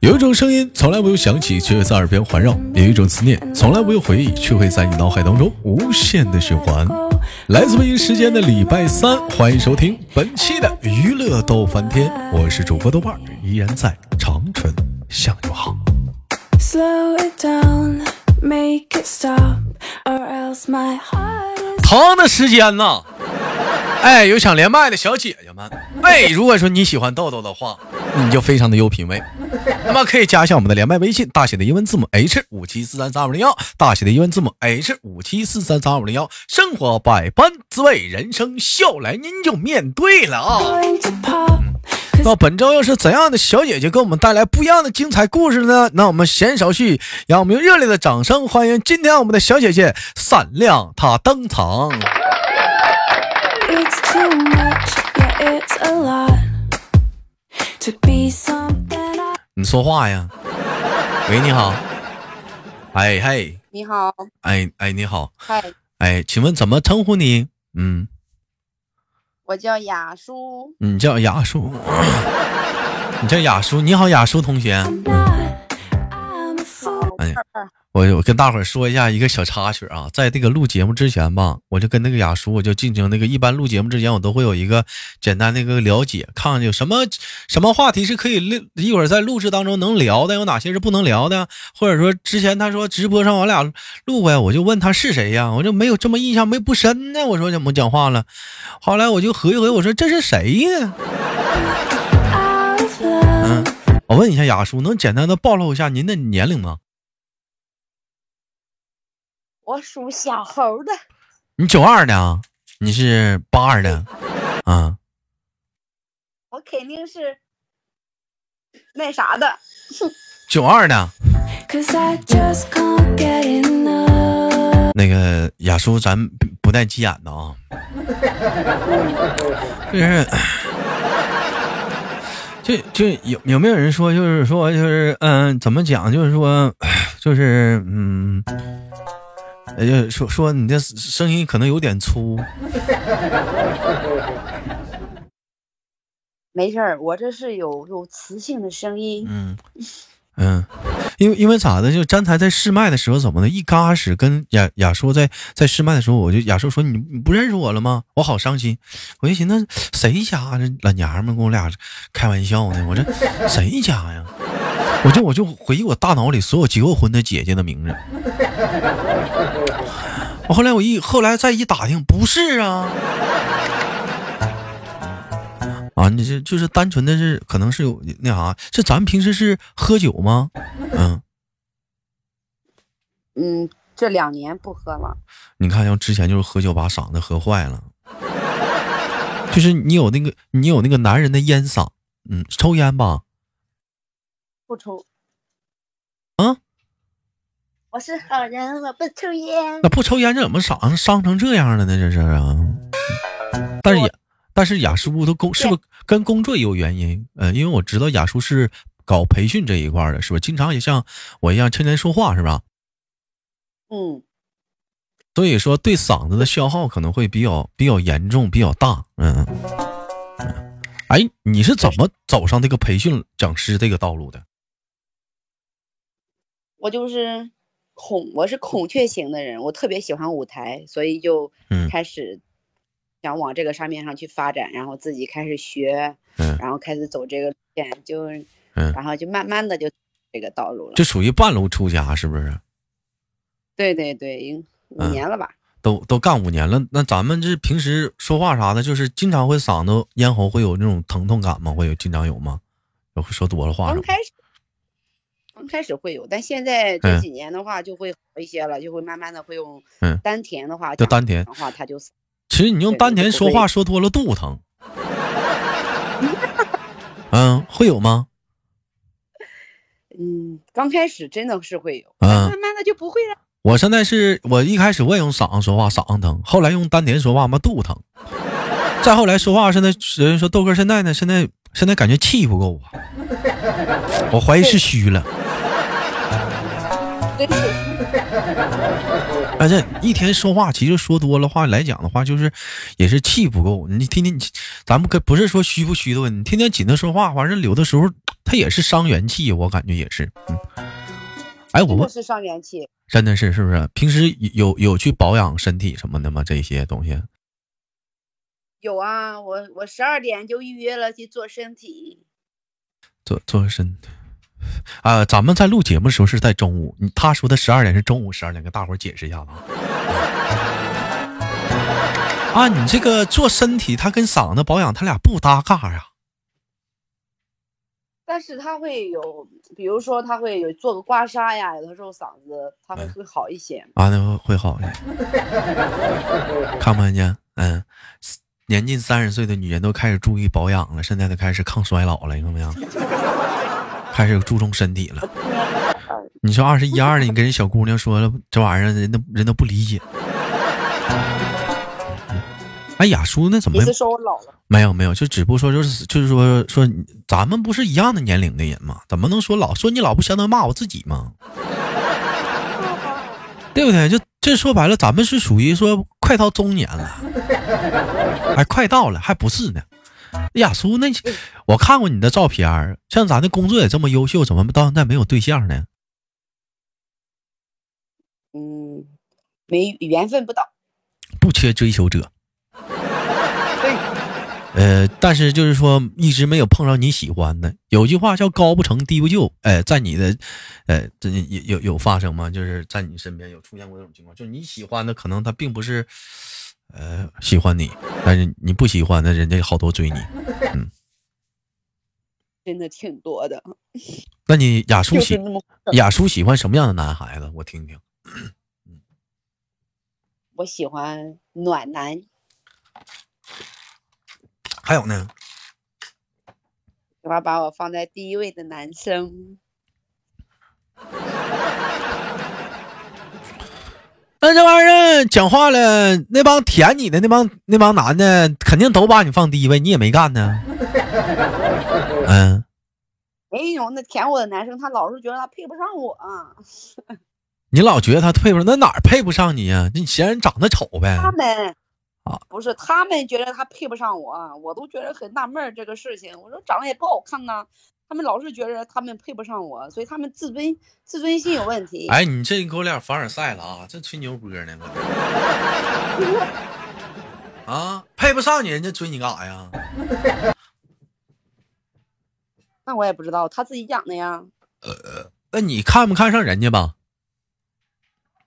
有一种声音从来不用响起，却在耳边环绕；有一种思念从来不用回忆，却会在你脑海当中无限的循环。来自北京时间的礼拜三，欢迎收听本期的娱乐逗翻天，我是主播豆瓣，依然在长春向你好。疼的时间呢？哎，有想连麦的小姐姐们，哎，如果说你喜欢豆豆的话，你就非常的有品味，那么可以加一下我们的连麦微信，大写的英文字母 H 五七四三三五零幺，大写的英文字母 H 五七四三三五零幺。生活百般滋味，人生笑来您就面对了啊。那本周又是怎样的小姐姐给我们带来不一样的精彩故事呢？那我们闲少叙，让我们用热烈的掌声欢迎今天我们的小姐姐闪亮她登场。你说话呀？喂，你好。哎嘿，你好。哎哎，你好。嗨。哎，请问怎么称呼你？嗯，我叫雅叔。你叫雅叔。你叫雅叔。你好，雅叔同学。哎。我我跟大伙儿说一下一个小插曲啊，在这个录节目之前吧，我就跟那个雅叔，我就进行那个一般录节目之前，我都会有一个简单的那个了解，看看有什么什么话题是可以录，一会儿在录制当中能聊的，有哪些是不能聊的，或者说之前他说直播上我俩录过呀，我就问他是谁呀，我就没有这么印象没不深呢，我说怎么讲话了，后来我就合计合计，我说这是谁呀？嗯，我问一下雅叔，能简单的暴露一下您的年龄吗？我属小猴的，你九二的啊，你是八二的，啊？我肯定是那啥的，九二的。那个雅叔，咱不带急眼的啊。就是，就就有有没有人说，就是说，就是嗯，怎么讲？就是说，就是嗯。哎呀，说说你这声音可能有点粗。没事儿，我这是有有磁性的声音。嗯嗯，因为因为咋的？就詹才在试麦的时候怎么的？一刚开始跟雅雅说在在试麦的时候，我就雅说说你你不认识我了吗？我好伤心。我就寻思谁家这老娘们跟我俩开玩笑呢？我这谁家呀？我就我就回忆我大脑里所有结过婚的姐姐的名字。我后来我一后来再一打听，不是啊，啊，你这就是单纯的是可能是有那啥，这咱们平时是喝酒吗？嗯嗯，这两年不喝了。你看，像之前就是喝酒把嗓子喝坏了，就是你有那个你有那个男人的烟嗓，嗯，抽烟吧？不抽。啊？我是好人，我不抽烟。那不抽烟，这怎么嗓子伤成这样了呢？这是啊。但是雅，但是雅叔都工是不是跟工作也有原因？呃，因为我知道雅叔是搞培训这一块的，是不是？经常也像我一样天天说话，是吧？嗯。所以说，对嗓子的消耗可能会比较比较严重，比较大。嗯。哎，你是怎么走上这个培训讲师这个道路的？我就是。孔，我是孔雀型的人，我特别喜欢舞台，所以就开始想往这个上面上去发展，然后自己开始学，然后开始走这个路线，就，然后就慢慢的就这个道路了。这属于半路出家，是不是？对对对，五年了吧？都都干五年了，那咱们这平时说话啥的，就是经常会嗓子咽喉会有那种疼痛感吗？会有经常有吗？会说多了话？刚开始。刚开始会有，但现在这几年的话就会好一些了，就会慢慢的会用丹田的话，就丹田的话，它就其实你用丹田说话说多了肚子疼。嗯，会有吗？嗯，刚开始真的是会有，嗯慢慢的就不会了。我现在是我一开始我也用嗓子说话，嗓子疼，后来用丹田说话嘛，肚子疼。再后来说话，现在有人说豆哥现在呢，现在现在感觉气不够啊，我怀疑是虚了。而且一天说话，其实说多了话来讲的话，就是也是气不够。你天天，咱们可不是说虚不虚的问题，天天紧着说话，反正有的时候他也是伤元气，我感觉也是。嗯，哎，我不是伤元气，真的是是不是？平时有有去保养身体什么的吗？这些东西？有啊，我我十二点就预约了去做身体，做做身体。啊，咱们在录节目的时候是在中午，他说的十二点是中午十二点，跟大伙儿解释一下子啊。你这个做身体，它跟嗓子保养，它俩不搭嘎呀。但是他会有，比如说他会有做个刮痧呀，有的时候嗓子他会会好一些。啊，那会好一些。看不看见？嗯，年近三十岁的女人都开始注意保养了，现在都开始抗衰老了，你看没有？开始注重身体了。你说二十一二的，你跟人小姑娘说了这玩意儿，人都人都不理解。哎，雅叔，那怎么？说我老了？没有没有，就只不过说就是就是说说咱们不是一样的年龄的人吗？怎么能说老？说你老不相当于骂我自己吗？对不对？就这说白了，咱们是属于说快到中年了，还快到了，还不是呢。雅苏，那我看过你的照片，像咱的工作也这么优秀，怎么到现在没有对象呢？嗯，没缘分不到，不缺追求者。对。呃，但是就是说，一直没有碰上你喜欢的。有句话叫“高不成低不就”。哎，在你的，呃，这有有有发生吗？就是在你身边有出现过这种情况，就是你喜欢的，可能他并不是。呃，喜欢你，但是你不喜欢那，人家好多追你，嗯，真的挺多的。那你雅叔喜雅叔喜欢什么样的男孩子？我听听。我喜欢暖男。还有呢？喜欢把我放在第一位的男生。那这玩意儿讲话了，那帮舔你的那帮那帮男的，肯定都把你放第一位，你也没干呢。嗯，没有，那舔我的男生，他老是觉得他配不上我。你老觉得他配不上，那哪儿配不上你呀？你嫌人长得丑呗？他们啊，不是，他们觉得他配不上我，我都觉得很纳闷这个事情。我说长得也不好看呐。他们老是觉得他们配不上我，所以他们自尊自尊心有问题。哎，你这给我俩凡尔赛了啊！这吹牛波呢？啊，配不上你，人家追你干啥呀？那我也不知道，他自己讲的呀。呃，那你看不看上人家吧？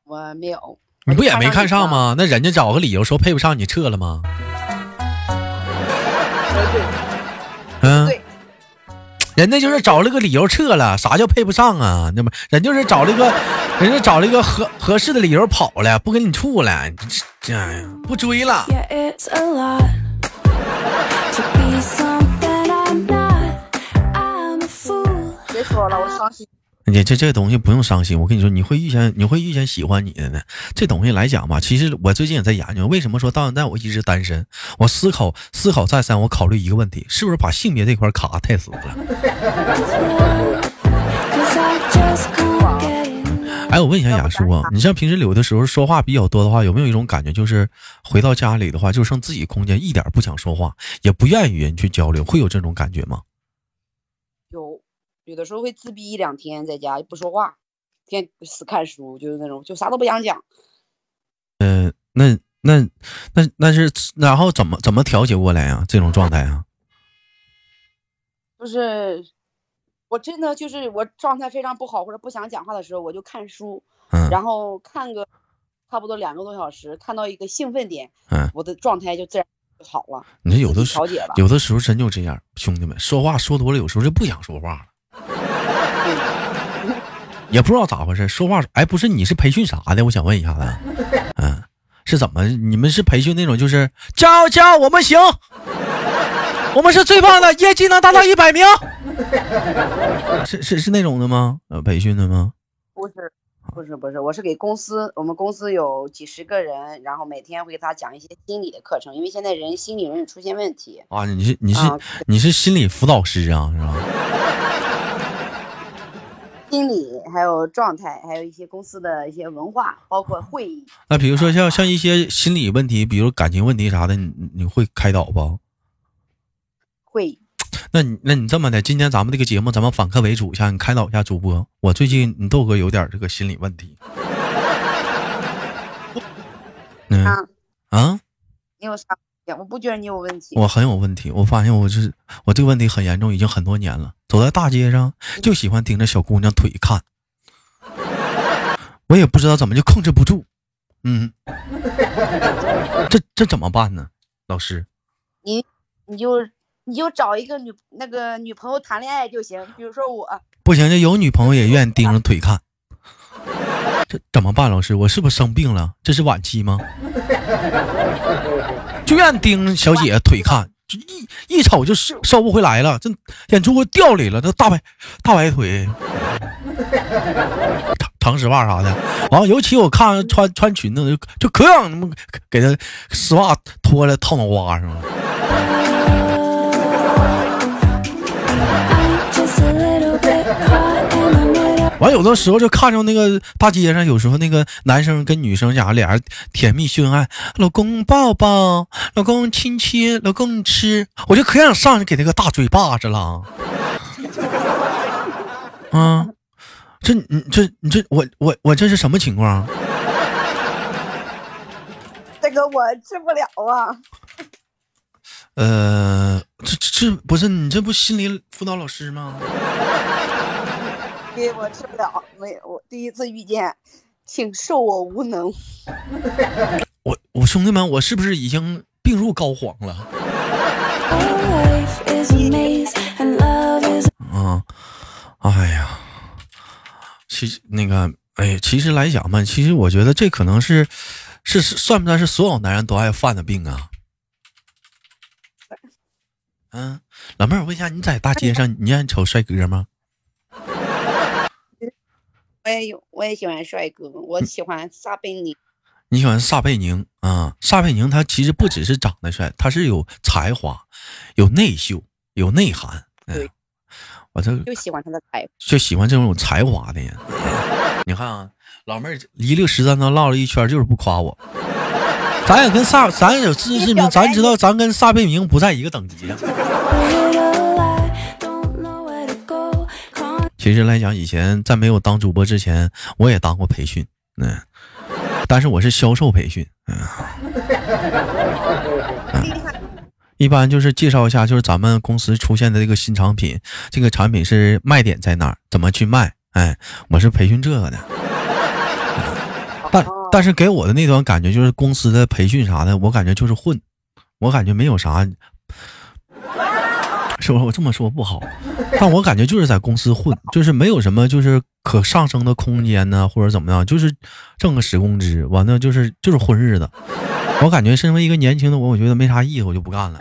我没有。你不也没看上吗？那人家找个理由说配不上你，撤了吗？人家就是找了个理由撤了，啥叫配不上啊？那么人就是找了一个，人家找了一个合合适的理由跑了，不跟你处了，这样呀，不追了。别说了，我伤心。你这这东西不用伤心，我跟你说，你会遇见你会遇见喜欢你的呢。这东西来讲吧，其实我最近也在研究，为什么说到现在我一直单身？我思考思考再三，我考虑一个问题，是不是把性别这块卡太死了？哎，我问一下雅叔啊，你像平时有的时候说话比较多的话，有没有一种感觉，就是回到家里的话，就剩自己空间，一点不想说话，也不愿与人去交流，会有这种感觉吗？有。的时候会自闭一两天，在家不说话，天死看书，就是那种，就啥都不想讲。嗯，那那那那是然后怎么怎么调节过来啊？这种状态啊？就是我真的就是我状态非常不好或者不想讲话的时候，我就看书，然后看个差不多两个多小时，看到一个兴奋点，嗯，我的状态就自然就好了。你说有的时候有的时候真就这样，兄弟们说话说多了，有时候就不想说话了。也不知道咋回事，说话哎，不是你是培训啥的？我想问一下子，嗯，是怎么？你们是培训那种就是加油加油，我们行，我们是最棒的，业绩能达到一百名，是是是那种的吗？呃，培训的吗？不是，不是，不是，我是给公司，我们公司有几十个人，然后每天会给他讲一些心理的课程，因为现在人心理容易出现问题啊。你是你是你是心理辅导师啊，是吧？心理还有状态，还有一些公司的一些文化，包括会议。那比如说像像一些心理问题，比如感情问题啥的，你你会开导不？会。那你那你这么的，今天咱们这个节目咱们反客为主一下，你开导一下主播。我最近你豆哥有点这个心理问题。嗯啊，你有啥？我不觉得你有问题。我很有问题。我发现我是我这个问题很严重，已经很多年了。走在大街上就喜欢盯着小姑娘腿看，我也不知道怎么就控制不住。嗯，这这怎么办呢？老师，你你就你就找一个女那个女朋友谈恋爱就行。比如说我不行，就有女朋友也愿意盯着腿看。这怎么办？老师，我是不是生病了？这是晚期吗？就愿意盯着小姐姐腿看，就一一瞅就收收不回来了，这眼珠子掉里了，这大白大白腿，长长丝袜啥的。完，尤其我看穿穿裙子就就可想给他丝袜脱了套脑瓜上了。完，有的时候就看着那个大街上，有时候那个男生跟女生家俩人甜蜜秀恩爱，老公抱抱，老公亲亲，老公吃，我就可想上去给他个大嘴巴子了。啊，这你这你这我我我这是什么情况？这个我治不了啊。呃，这这不是你这不心理辅导老师吗？我吃不了，没我第一次遇见，请恕我无能。我我兄弟们，我是不是已经病入膏肓了？啊，哎呀，其实那个，哎，其实来讲嘛，其实我觉得这可能是，是算不算是所有男人都爱犯的病啊？嗯，老妹儿，我问一下，你在大街上，你愿意瞅帅哥吗？我也有，我也喜欢帅哥，我喜欢撒贝宁。你喜欢撒贝宁啊？撒贝宁他其实不只是长得帅，他是有才华、有内秀、有内涵。对，我这就喜欢他的才，就喜欢这种有才华的人。你看啊，老妹儿一溜十三招唠了一圈，就是不夸我。咱也跟撒，咱也有自知之明，咱知道咱跟撒贝宁不在一个等级。其实来讲，以前在没有当主播之前，我也当过培训，嗯，但是我是销售培训，嗯，一般就是介绍一下，就是咱们公司出现的这个新产品，这个产品是卖点在哪儿，怎么去卖，哎，我是培训这个的，但但是给我的那段感觉就是公司的培训啥的，我感觉就是混，我感觉没有啥。我这么说不好？但我感觉就是在公司混，就是没有什么就是可上升的空间呢，或者怎么样，就是挣个死工资，完了就是就是混日子。我感觉身为一个年轻的我，我觉得没啥意思，我就不干了。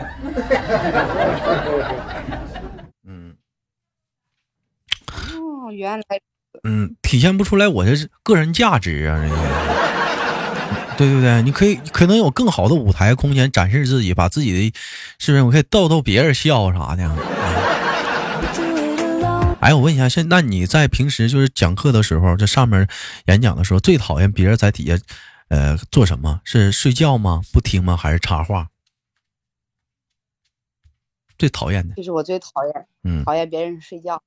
嗯。哦，原来。嗯，体现不出来我这是个人价值啊，这个。对对对，你可以可能有更好的舞台空间展示自己，把自己的，是不是？我可以逗逗别人笑啥的。哎，我问一下，现那你在平时就是讲课的时候，这上面演讲的时候，最讨厌别人在底下，呃，做什么？是睡觉吗？不听吗？还是插话？最讨厌的。这是我最讨厌，嗯，讨厌别人睡觉。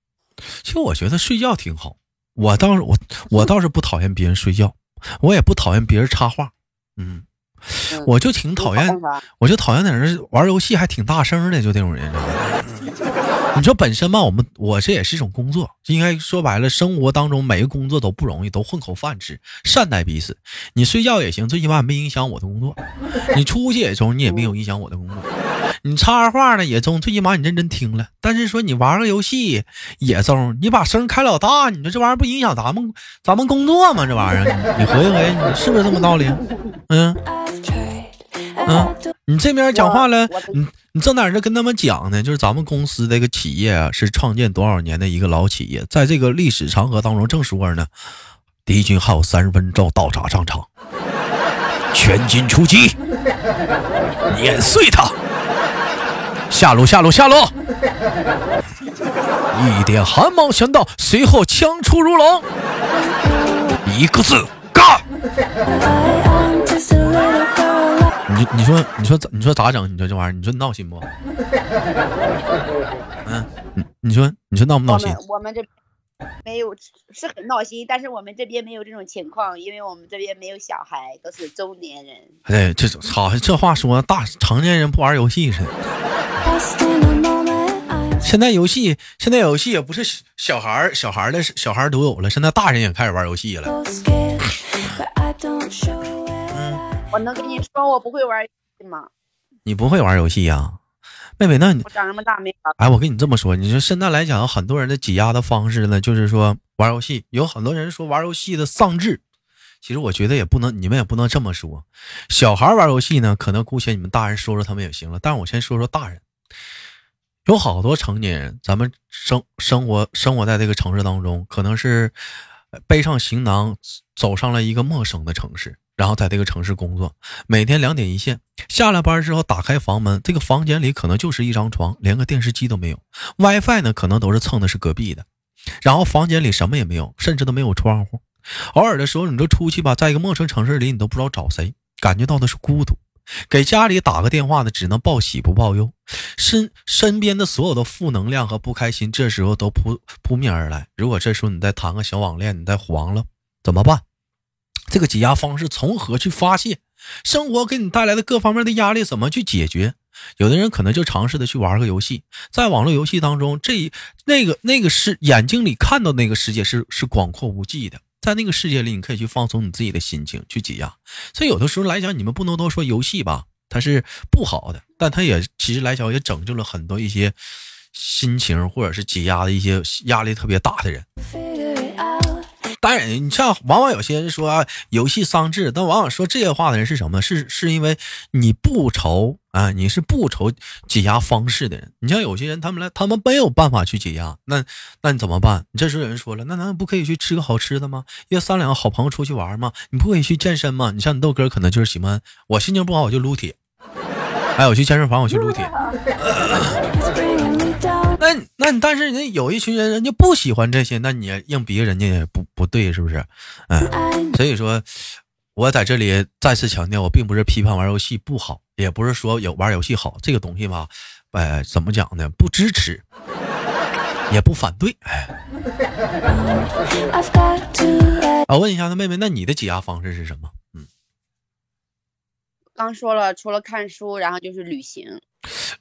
其实我觉得睡觉挺好，我倒是我我倒是不讨厌别人睡觉，我也不讨厌别人插话。嗯，我就挺讨厌，我就讨厌在那玩游戏还挺大声的，就这种人。你说本身吧，我们我这也是一种工作，应该说白了，生活当中每个工作都不容易，都混口饭吃，善待彼此。你睡觉也行，最起码没影响我的工作。你出去也中，你也没有影响我的工作。你插话呢也中，最起码你认真听了。但是说你玩个游戏也中，你把声开老大，你说这玩意儿不影响咱们咱们工作吗？这玩意儿，你合计合计，你是不是这么道理？嗯嗯，你这边讲话了，你你正在这跟他们讲呢，就是咱们公司这个企业啊，是创建多少年的一个老企业，在这个历史长河当中，正说着呢，敌军还有三十分钟到达战场，全军出击，碾碎他。下路，下路，下路！一点寒芒全到，随后枪出如龙，一个字，干！你你说你说你说咋整？你说这玩意儿，你说闹心不？嗯，你你说你说闹不闹心？我们这 没有是很闹心，但是我们这边没有这种情况，因为我们这边没有小孩，都是中年人。哎，这好像这话说大成年人不玩游戏似的。现在游戏，现在游戏也不是小孩儿小孩儿的小孩儿都有了，现在大人也开始玩游戏了。我能跟你说，我不会玩游戏吗？你不会玩游戏呀？妹妹，那你我长这么大没哎，我跟你这么说，你说现在来讲，很多人的挤压的方式呢，就是说玩游戏。有很多人说玩游戏的丧志，其实我觉得也不能，你们也不能这么说。小孩玩游戏呢，可能姑且你们大人说说他们也行了。但是我先说说大人，有好多成年人，咱们生生活生活在这个城市当中，可能是背上行囊走上了一个陌生的城市。然后在这个城市工作，每天两点一线，下了班之后打开房门，这个房间里可能就是一张床，连个电视机都没有，WiFi 呢可能都是蹭的是隔壁的，然后房间里什么也没有，甚至都没有窗户。偶尔的时候，你就出去吧，在一个陌生城市里，你都不知道找谁，感觉到的是孤独。给家里打个电话呢，只能报喜不报忧，身身边的所有的负能量和不开心，这时候都扑扑面而来。如果这时候你再谈个小网恋，你再黄了，怎么办？这个解压方式从何去发泄？生活给你带来的各方面的压力怎么去解决？有的人可能就尝试的去玩个游戏，在网络游戏当中，这那个那个是眼睛里看到那个世界是是广阔无际的，在那个世界里，你可以去放松你自己的心情，去解压。所以有的时候来讲，你们不能都说游戏吧，它是不好的，但它也其实来讲也拯救了很多一些心情或者是解压的一些压力特别大的人。当然，你像往往有些人说啊，游戏丧志，但往往说这些话的人是什么？是是因为你不愁啊，你是不愁解压方式的人。你像有些人，他们来，他们没有办法去解压，那那你怎么办？你这时候有人说了，那难道不可以去吃个好吃的吗？约三两个好朋友出去玩吗？你不可以去健身吗？你像你豆哥，可能就是喜欢我心情不好我就撸铁，哎，我去健身房我去撸铁。那那你但是人家有一群人，人家不喜欢这些，那你硬逼人家也不不对，是不是？嗯，所以说，我在这里再次强调，我并不是批判玩游戏不好，也不是说有玩游戏好这个东西吧？哎，怎么讲呢？不支持，也不反对。哎，我问一下，那妹妹，那你的解压方式是什么？嗯，刚说了，除了看书，然后就是旅行。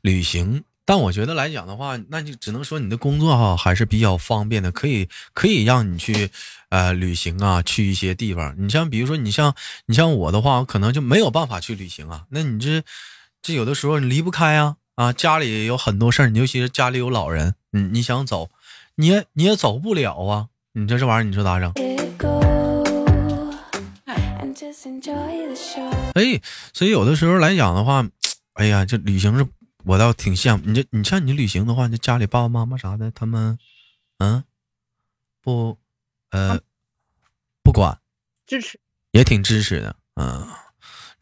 旅行。但我觉得来讲的话，那就只能说你的工作哈还是比较方便的，可以可以让你去，呃，旅行啊，去一些地方。你像比如说，你像你像我的话，我可能就没有办法去旅行啊。那你这这有的时候你离不开啊啊，家里有很多事儿，你尤其是家里有老人，你你想走，你也你也走不了啊。你这这玩意儿，你说咋整？哎，所以有的时候来讲的话，哎呀，这旅行是。我倒挺羡慕你这，你像你旅行的话，你家里爸爸妈妈啥的，他们，嗯，不，呃，不管，支持，也挺支持的，嗯。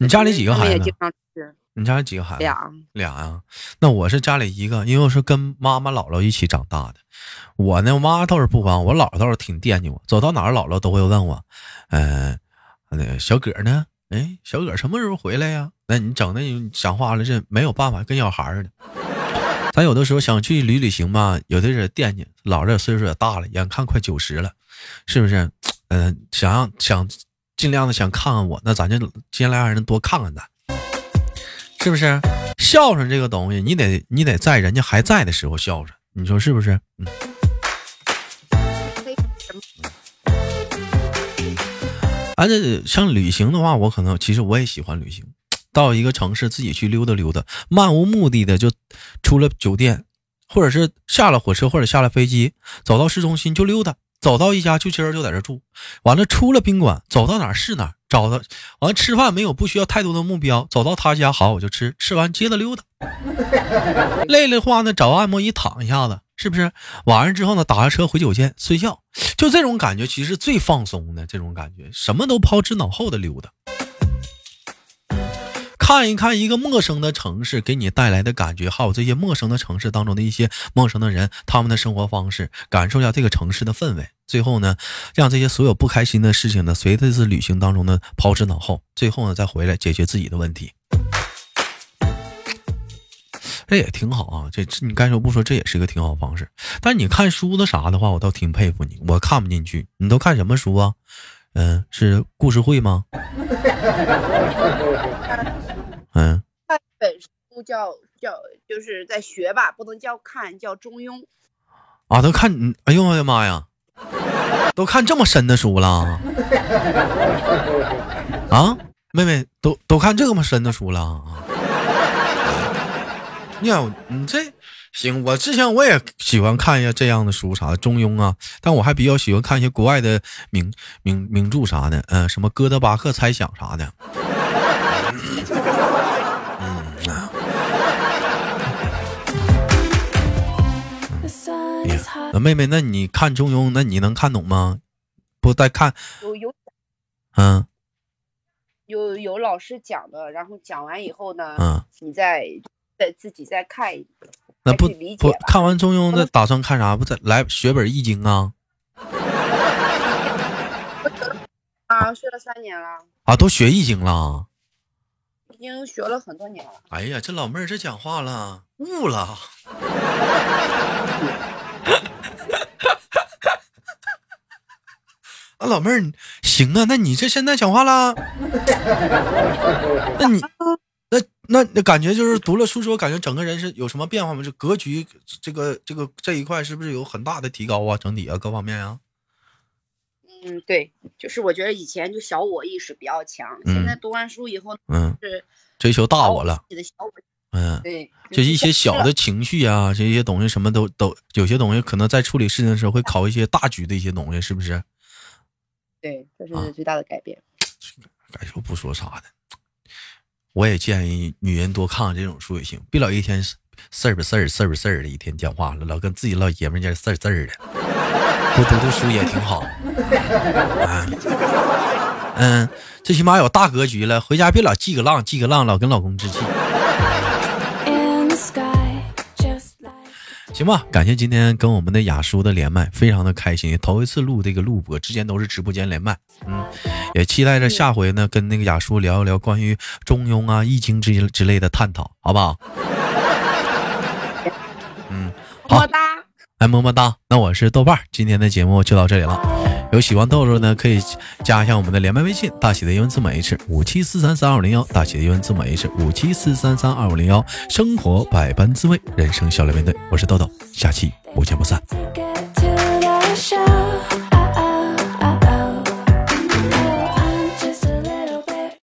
你家里几个孩子？你家里几个孩子？俩，俩呀。那我是家里一个，因为我是跟妈妈姥姥一起长大的。我呢，我妈倒是不管，我姥姥倒是挺惦记我，走到哪儿姥姥都会问我，嗯，那个小葛呢？哎，小葛什么时候回来呀？那你整的你讲话了，这没有办法，跟小孩似的。咱有的时候想去旅旅行吧，有的人惦记，老了岁数也大了，眼看快九十了，是不是？嗯，想想尽量的想看看我，那咱就尽量让人多看看咱，是不是？孝顺这个东西，你得你得在人家还在的时候孝顺，你说是不是？嗯。而且像旅行的话，我可能其实我也喜欢旅行。到一个城市自己去溜达溜达，漫无目的的就出了酒店，或者是下了火车或者下了飞机，走到市中心就溜达，走到一家就今儿就在这住，完了出了宾馆，走到哪儿是哪儿，找到完吃饭没有不需要太多的目标，走到他家好我就吃，吃完接着溜达，累的话呢找按摩椅躺一下子，是不是？晚上之后呢打个车回酒店睡觉，就这种感觉其实最放松的这种感觉，什么都抛之脑后的溜达。看一看一个陌生的城市给你带来的感觉，还有这些陌生的城市当中的一些陌生的人，他们的生活方式，感受一下这个城市的氛围。最后呢，让这些所有不开心的事情呢，随着这次旅行当中呢抛之脑后，最后呢再回来解决自己的问题。这也挺好啊。这你该说不说，这也是一个挺好方式。但你看书的啥的话，我倒挺佩服你。我看不进去，你都看什么书啊？嗯，是故事会吗？嗯，看本书叫叫就是在学吧，不能叫看，叫中庸。啊，都看，哎呦我的妈呀，都看这么深的书了？啊，妹妹都都看这么深的书了啊？呀，你这行，我之前我也喜欢看一下这样的书啥的，中庸啊，但我还比较喜欢看一些国外的名名名著啥的，嗯，什么哥德巴赫猜想啥的。嗯那妹妹，那你看中庸，那你能看懂吗？不带看，有有，嗯，有有老师讲的，然后讲完以后呢，嗯，你再再自己再看一，那不不看完中庸，那打算看啥？不再来学本易经啊？啊，学了三年了。啊，都学易经了。已经学了很多年了。哎呀，这老妹儿这讲话了，悟了。啊，老妹儿，行啊，那你这现在讲话了？那你那那那感觉就是读了书之后，感觉整个人是有什么变化吗？这格局，这个这个这一块是不是有很大的提高啊？整体啊，各方面啊？嗯，对，就是我觉得以前就小我意识比较强，现在读完书以后，嗯，是追求大我了。嗯，对，就一些小的情绪啊，这些东西什么都都有些东西，可能在处理事情的时候会考一些大局的一些东西，是不是？对，这是最大的改变。该说不说啥的，我也建议女人多看看这种书也行，别老一天事儿不事儿事儿不事儿的，一天讲话了，老跟自己老爷们儿家事儿事儿的，多读读书也挺好。啊嗯，最起码有大格局了，回家别老记个浪记个浪，老跟老公置气。行吧，感谢今天跟我们的雅叔的连麦，非常的开心，头一次录这个录播，之前都是直播间连麦，嗯，也期待着下回呢跟那个雅叔聊一聊关于中庸啊、易经之之类的探讨，好不好？嗯，好，来么么哒，那我是豆瓣，今天的节目就到这里了。有喜欢豆豆呢，可以加一下我们的连麦微信，大写的英文字母 H 五七四三三二五零幺，大写的英文字母 H 五七四三三二五零幺。生活百般滋味，人生笑脸面对。我是豆豆，下期不见不散。